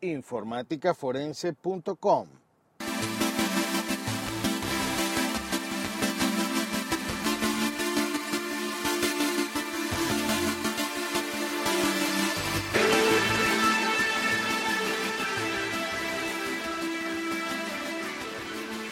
informaticaforense.com.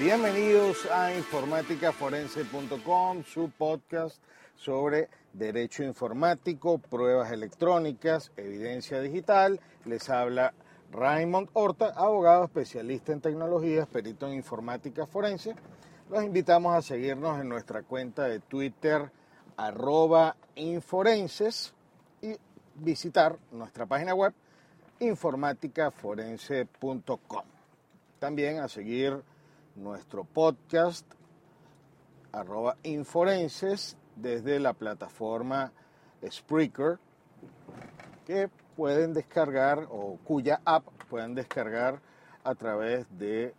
Bienvenidos a informaticaforense.com, su podcast sobre derecho informático, pruebas electrónicas, evidencia digital. Les habla Raymond Horta, abogado especialista en tecnologías, perito en informática forense. Los invitamos a seguirnos en nuestra cuenta de Twitter, arroba inforenses, y visitar nuestra página web, informaticaforense.com. También a seguir nuestro podcast arroba inforenses desde la plataforma Spreaker que pueden descargar o cuya app pueden descargar a través de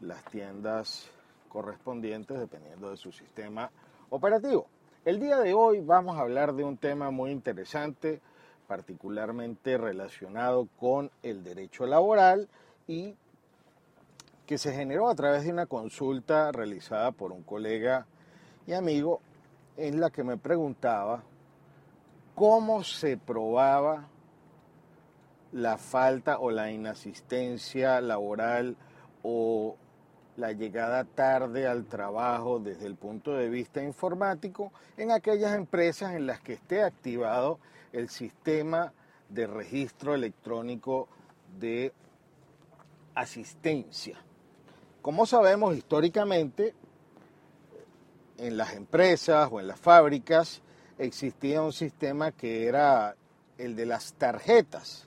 las tiendas correspondientes dependiendo de su sistema operativo. El día de hoy vamos a hablar de un tema muy interesante, particularmente relacionado con el derecho laboral y que se generó a través de una consulta realizada por un colega y amigo en la que me preguntaba cómo se probaba la falta o la inasistencia laboral o la llegada tarde al trabajo desde el punto de vista informático en aquellas empresas en las que esté activado el sistema de registro electrónico de asistencia. Como sabemos históricamente, en las empresas o en las fábricas existía un sistema que era el de las tarjetas.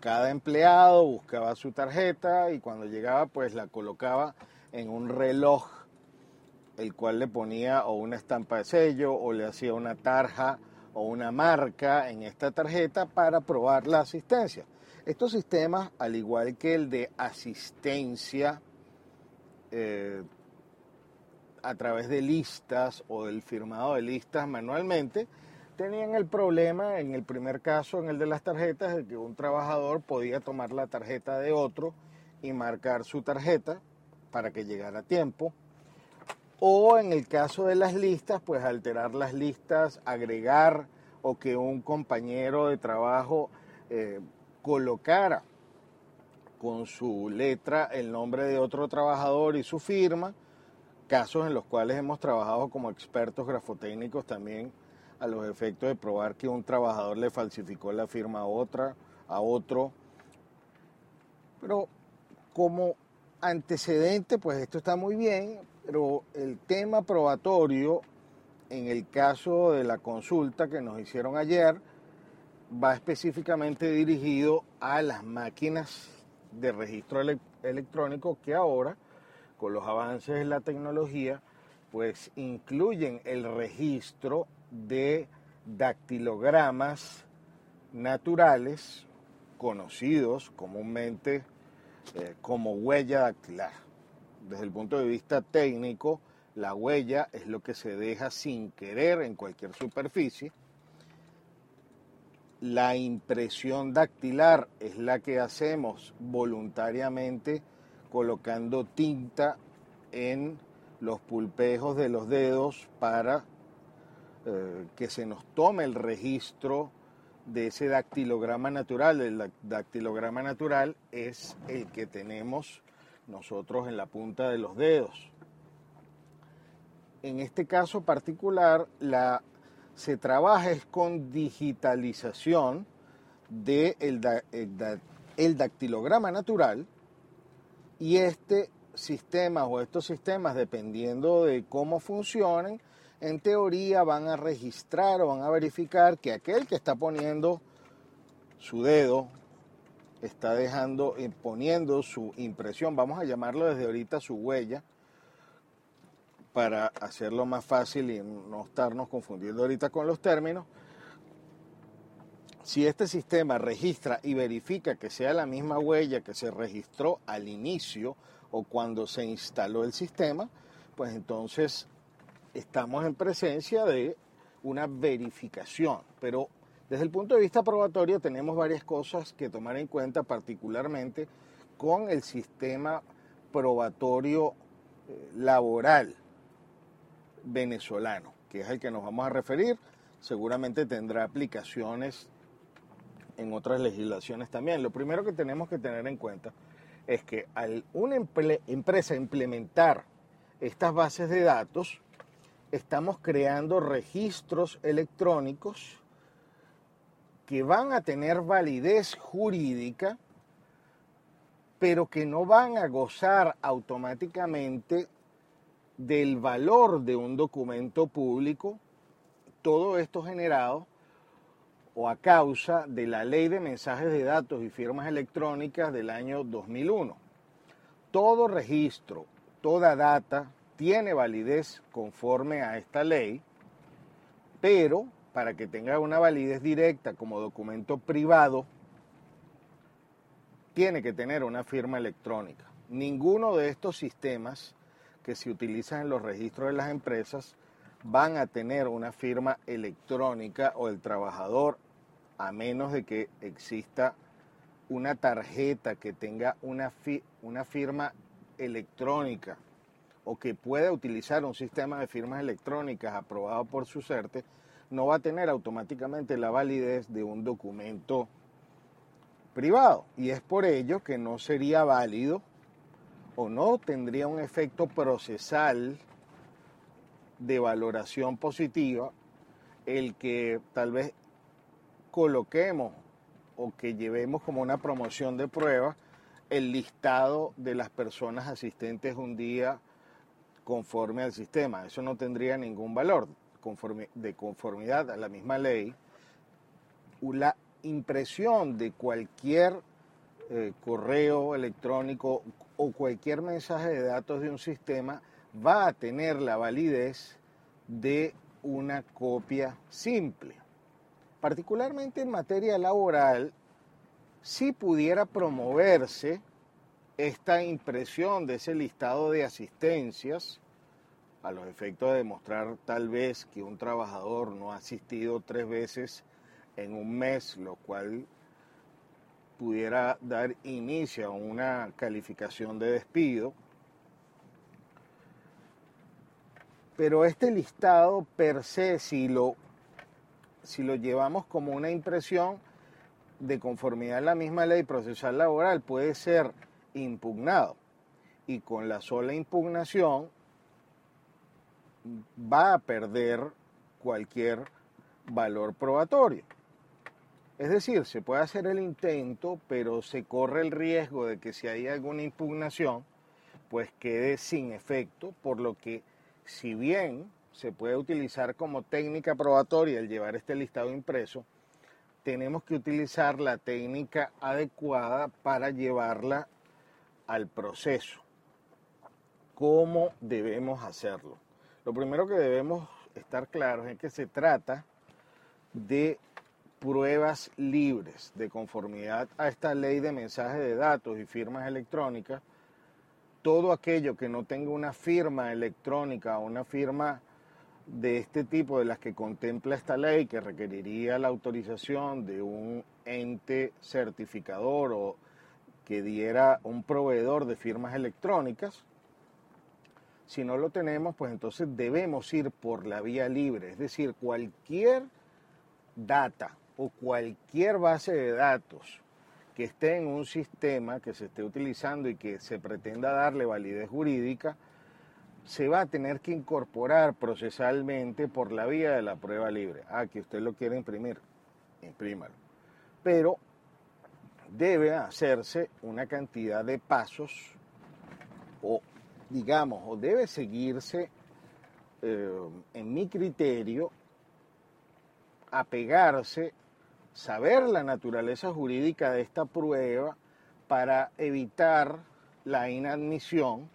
Cada empleado buscaba su tarjeta y cuando llegaba pues la colocaba en un reloj, el cual le ponía o una estampa de sello o le hacía una tarja o una marca en esta tarjeta para probar la asistencia. Estos sistemas, al igual que el de asistencia, eh, a través de listas o del firmado de listas manualmente, tenían el problema, en el primer caso, en el de las tarjetas, de que un trabajador podía tomar la tarjeta de otro y marcar su tarjeta para que llegara a tiempo. O en el caso de las listas, pues alterar las listas, agregar o que un compañero de trabajo eh, colocara con su letra el nombre de otro trabajador y su firma, casos en los cuales hemos trabajado como expertos grafotécnicos también a los efectos de probar que un trabajador le falsificó la firma a otra, a otro. Pero como antecedente, pues esto está muy bien, pero el tema probatorio en el caso de la consulta que nos hicieron ayer va específicamente dirigido a las máquinas de registro electrónico que ahora, con los avances de la tecnología, pues incluyen el registro de dactilogramas naturales conocidos comúnmente eh, como huella dactilar. Desde el punto de vista técnico, la huella es lo que se deja sin querer en cualquier superficie la impresión dactilar es la que hacemos voluntariamente colocando tinta en los pulpejos de los dedos para eh, que se nos tome el registro de ese dactilograma natural. El dactilograma natural es el que tenemos nosotros en la punta de los dedos. En este caso particular, la, se trabaja es con digitalización del de el, dactilograma natural y este sistema o estos sistemas, dependiendo de cómo funcionen, en teoría van a registrar o van a verificar que aquel que está poniendo su dedo está dejando, eh, poniendo su impresión, vamos a llamarlo desde ahorita su huella, para hacerlo más fácil y no estarnos confundiendo ahorita con los términos. Si este sistema registra y verifica que sea la misma huella que se registró al inicio o cuando se instaló el sistema, pues entonces estamos en presencia de una verificación. Pero desde el punto de vista probatorio tenemos varias cosas que tomar en cuenta, particularmente con el sistema probatorio eh, laboral venezolano, que es el que nos vamos a referir. Seguramente tendrá aplicaciones en otras legislaciones también. Lo primero que tenemos que tener en cuenta es que al una empresa implementar estas bases de datos, estamos creando registros electrónicos que van a tener validez jurídica, pero que no van a gozar automáticamente del valor de un documento público, todo esto generado o a causa de la Ley de Mensajes de Datos y Firmas Electrónicas del año 2001. Todo registro, toda data tiene validez conforme a esta ley, pero para que tenga una validez directa como documento privado, tiene que tener una firma electrónica. Ninguno de estos sistemas que se utilizan en los registros de las empresas van a tener una firma electrónica o el trabajador a menos de que exista una tarjeta que tenga una, una firma electrónica o que pueda utilizar un sistema de firmas electrónicas aprobado por su CERTE, no va a tener automáticamente la validez de un documento privado. Y es por ello que no sería válido o no tendría un efecto procesal de valoración positiva el que tal vez coloquemos o que llevemos como una promoción de prueba el listado de las personas asistentes un día conforme al sistema. Eso no tendría ningún valor de conformidad a la misma ley. La impresión de cualquier eh, correo electrónico o cualquier mensaje de datos de un sistema va a tener la validez de una copia simple particularmente en materia laboral, si pudiera promoverse esta impresión de ese listado de asistencias, a los efectos de demostrar tal vez que un trabajador no ha asistido tres veces en un mes, lo cual pudiera dar inicio a una calificación de despido. Pero este listado per se, si lo si lo llevamos como una impresión de conformidad a la misma ley procesal laboral, puede ser impugnado. Y con la sola impugnación va a perder cualquier valor probatorio. Es decir, se puede hacer el intento, pero se corre el riesgo de que si hay alguna impugnación, pues quede sin efecto, por lo que si bien se puede utilizar como técnica probatoria el llevar este listado impreso, tenemos que utilizar la técnica adecuada para llevarla al proceso. ¿Cómo debemos hacerlo? Lo primero que debemos estar claros es que se trata de pruebas libres de conformidad a esta ley de mensajes de datos y firmas electrónicas. Todo aquello que no tenga una firma electrónica o una firma de este tipo de las que contempla esta ley, que requeriría la autorización de un ente certificador o que diera un proveedor de firmas electrónicas, si no lo tenemos, pues entonces debemos ir por la vía libre, es decir, cualquier data o cualquier base de datos que esté en un sistema que se esté utilizando y que se pretenda darle validez jurídica, se va a tener que incorporar procesalmente por la vía de la prueba libre. Ah, que usted lo quiere imprimir, imprímalo. Pero debe hacerse una cantidad de pasos o, digamos, o debe seguirse, eh, en mi criterio, apegarse saber la naturaleza jurídica de esta prueba para evitar la inadmisión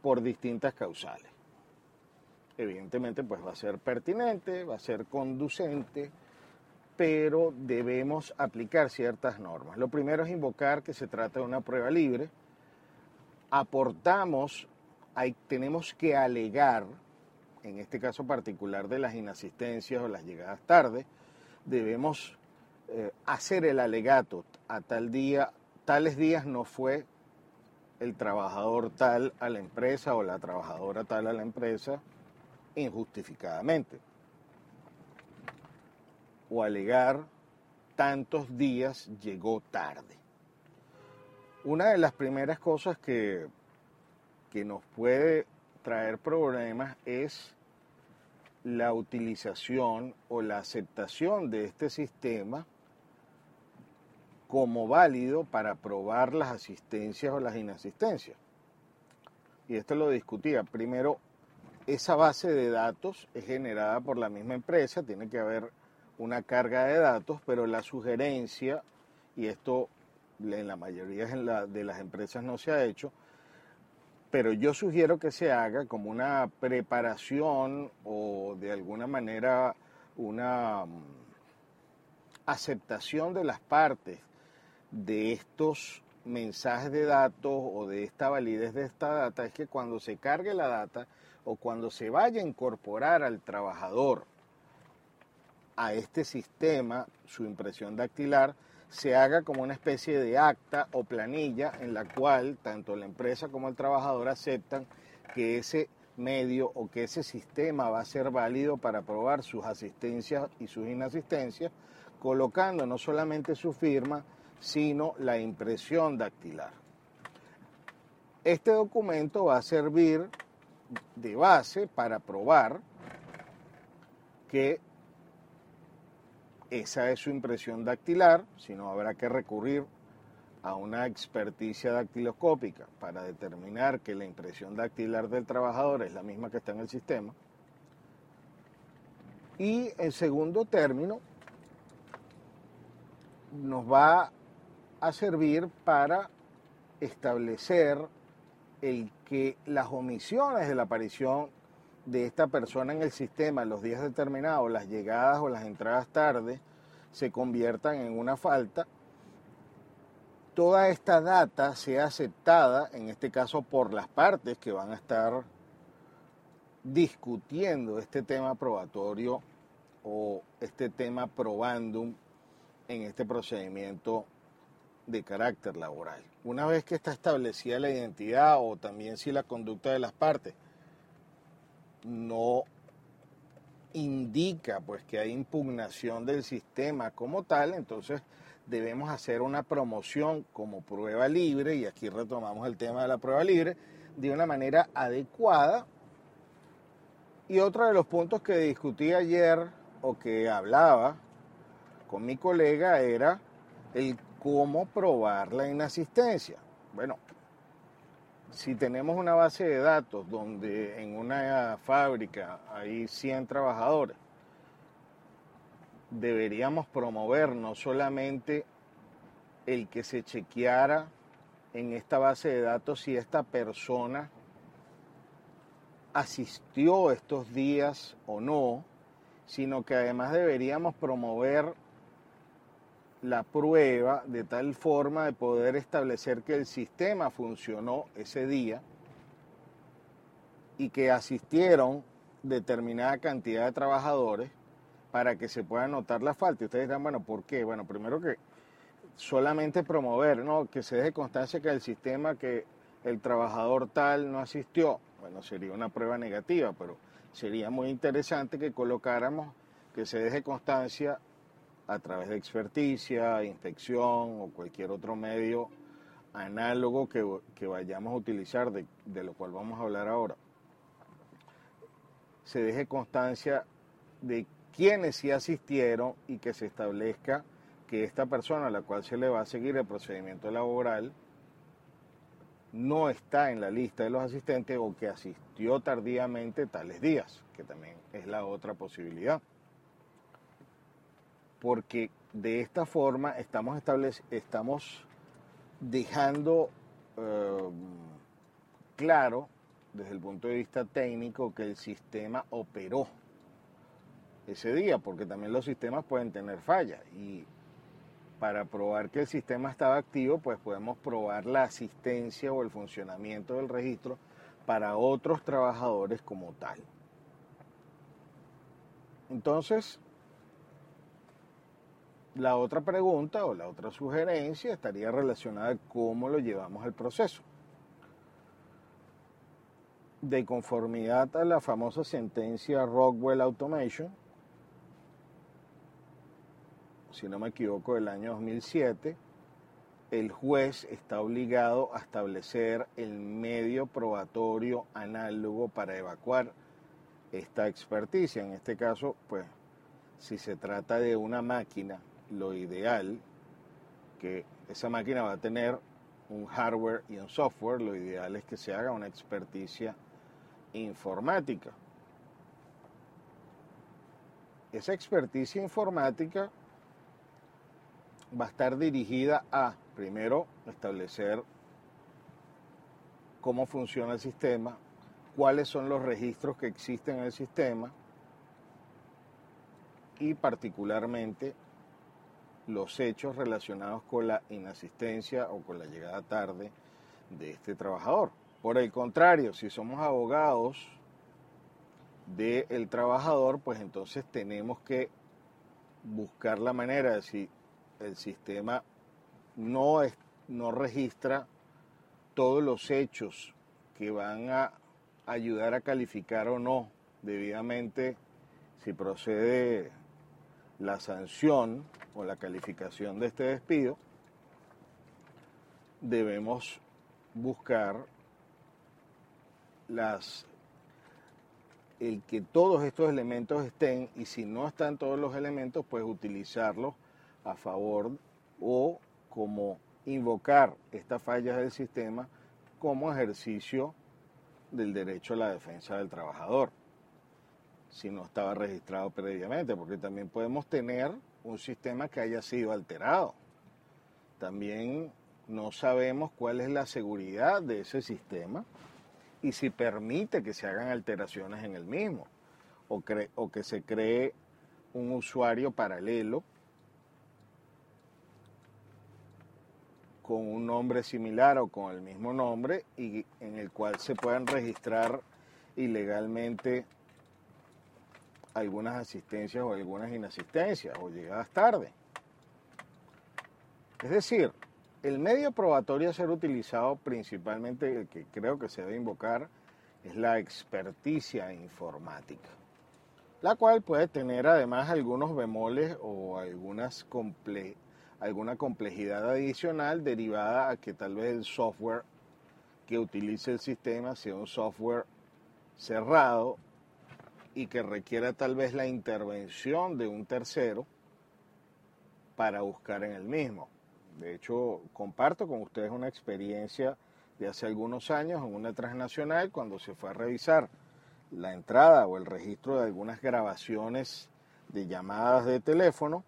por distintas causales. Evidentemente, pues va a ser pertinente, va a ser conducente, pero debemos aplicar ciertas normas. Lo primero es invocar que se trata de una prueba libre. Aportamos, tenemos que alegar, en este caso particular de las inasistencias o las llegadas tarde, debemos eh, hacer el alegato a tal día, tales días no fue el trabajador tal a la empresa o la trabajadora tal a la empresa injustificadamente. O alegar tantos días llegó tarde. Una de las primeras cosas que, que nos puede traer problemas es la utilización o la aceptación de este sistema como válido para probar las asistencias o las inasistencias. Y esto lo discutía. Primero, esa base de datos es generada por la misma empresa, tiene que haber una carga de datos, pero la sugerencia, y esto en la mayoría de las empresas no se ha hecho, pero yo sugiero que se haga como una preparación o de alguna manera una mm, aceptación de las partes de estos mensajes de datos o de esta validez de esta data es que cuando se cargue la data o cuando se vaya a incorporar al trabajador a este sistema su impresión dactilar, se haga como una especie de acta o planilla en la cual tanto la empresa como el trabajador aceptan que ese medio o que ese sistema va a ser válido para probar sus asistencias y sus inasistencias, colocando no solamente su firma, sino la impresión dactilar. Este documento va a servir de base para probar que esa es su impresión dactilar, si no habrá que recurrir a una experticia dactiloscópica para determinar que la impresión dactilar del trabajador es la misma que está en el sistema. Y en segundo término, nos va a servir para establecer el que las omisiones de la aparición de esta persona en el sistema los días determinados, las llegadas o las entradas tarde, se conviertan en una falta, toda esta data sea aceptada, en este caso por las partes que van a estar discutiendo este tema probatorio o este tema probandum en este procedimiento de carácter laboral. Una vez que está establecida la identidad o también si la conducta de las partes no indica pues que hay impugnación del sistema como tal, entonces debemos hacer una promoción como prueba libre, y aquí retomamos el tema de la prueba libre, de una manera adecuada. Y otro de los puntos que discutí ayer o que hablaba con mi colega era el cómo probar la inasistencia. Bueno, si tenemos una base de datos donde en una fábrica hay 100 trabajadores, deberíamos promover no solamente el que se chequeara en esta base de datos si esta persona asistió estos días o no, sino que además deberíamos promover la prueba de tal forma de poder establecer que el sistema funcionó ese día y que asistieron determinada cantidad de trabajadores para que se pueda notar la falta. Y ustedes dirán, bueno, ¿por qué? Bueno, primero que solamente promover, ¿no? Que se deje constancia que el sistema, que el trabajador tal no asistió, bueno, sería una prueba negativa, pero sería muy interesante que colocáramos que se deje constancia a través de experticia, inspección o cualquier otro medio análogo que, vayamos a utilizar, de, lo cual vamos a hablar ahora, se deje constancia de quienes sí asistieron y que se establezca que esta persona a la cual se le va a seguir el procedimiento laboral no está en la lista de los asistentes o que asistió tardíamente tales días, que también es la otra posibilidad. Porque de esta forma estamos, dejando eh, claro desde el punto de vista técnico que el sistema operó ese día, porque también los sistemas pueden tener fallas y para probar que el sistema estaba activo, pues podemos probar la asistencia o el funcionamiento del registro para otros trabajadores como tal. Entonces, la otra pregunta o la otra sugerencia estaría relacionada con cómo lo llevamos el proceso. De conformidad a la famosa sentencia Rockwell Automation, si no me equivoco, del año 2007, el juez está obligado a establecer el medio probatorio análogo para evacuar esta experticia. En este caso, pues, si se trata de una máquina lo ideal, que esa máquina va a tener un hardware y un software, lo ideal es que se haga una experticia informática. Esa experticia informática va a estar dirigida a, primero, establecer cómo funciona el sistema, cuáles son los registros que existen en el sistema y particularmente los hechos relacionados con la inasistencia o con la llegada tarde de este trabajador. Por el contrario, si somos abogados del trabajador, pues entonces tenemos que buscar la manera de si el sistema no, es, no registra todos los hechos que van a ayudar a calificar o no debidamente si procede la sanción o la calificación de este despido, debemos buscar las el que todos estos elementos estén y si no están todos los elementos, pues utilizarlos a favor o como invocar estas fallas del sistema como ejercicio del derecho a la defensa del trabajador si no estaba registrado previamente, porque también podemos tener un sistema que haya sido alterado. También no sabemos cuál es la seguridad de ese sistema y si permite que se hagan alteraciones en el mismo o, o que se cree un usuario paralelo con un nombre similar o con el mismo nombre y en el cual se puedan registrar ilegalmente algunas asistencias o algunas inasistencias o llegadas tarde. Es decir, el medio probatorio a ser utilizado principalmente, el que creo que se debe invocar, es la experticia informática, la cual puede tener además algunos bemoles o algunas alguna complejidad adicional derivada a que tal vez el software que utilice el sistema sea un software cerrado y que requiera tal vez la intervención de un tercero para buscar en el mismo. De hecho, comparto con ustedes una experiencia de hace algunos años en una transnacional cuando se fue a revisar la entrada o el registro de algunas grabaciones de llamadas de teléfono,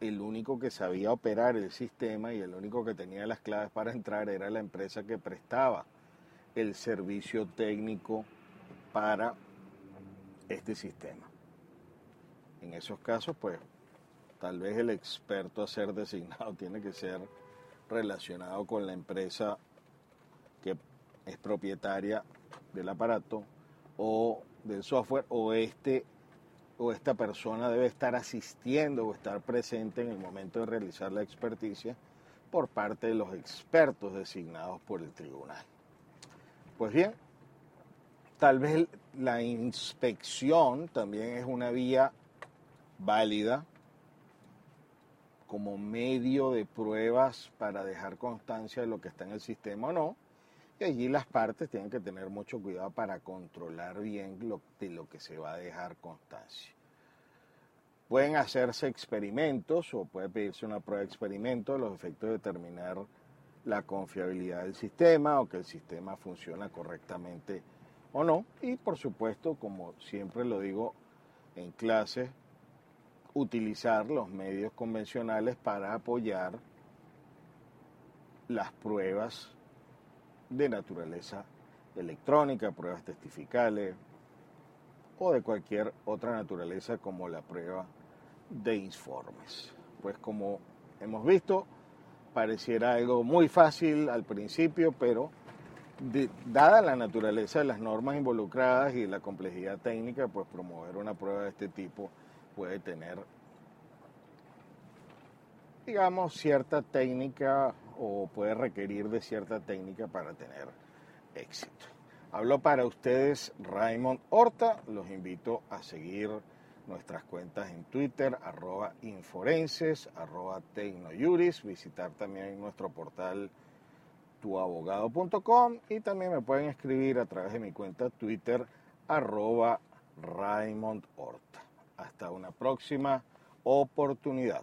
el único que sabía operar el sistema y el único que tenía las claves para entrar era la empresa que prestaba el servicio técnico para este sistema. En esos casos, pues, tal vez el experto a ser designado tiene que ser relacionado con la empresa que es propietaria del aparato o del software o este o esta persona debe estar asistiendo o estar presente en el momento de realizar la experticia por parte de los expertos designados por el tribunal. Pues bien, Tal vez la inspección también es una vía válida como medio de pruebas para dejar constancia de lo que está en el sistema o no. Y allí las partes tienen que tener mucho cuidado para controlar bien lo, de lo que se va a dejar constancia. Pueden hacerse experimentos o puede pedirse una prueba de experimento los efectos de determinar la confiabilidad del sistema o que el sistema funciona correctamente o no. Y por supuesto, como siempre lo digo en clase, utilizar los medios convencionales para apoyar las pruebas de naturaleza electrónica, pruebas testificales o de cualquier otra naturaleza como la prueba de informes. Pues como hemos visto, pareciera algo muy fácil al principio, pero dada la naturaleza de las normas involucradas y la complejidad técnica, pues promover una prueba de este tipo puede tener, digamos, cierta técnica o puede requerir de cierta técnica para tener éxito. Hablo para ustedes Raymond Horta, los invito a seguir nuestras cuentas en Twitter, arroba inforenses, arroba tecnojuris, visitar también nuestro portal tuabogado.com y también me pueden escribir a través de mi cuenta Twitter, arroba Raymond Horta. Hasta una próxima oportunidad.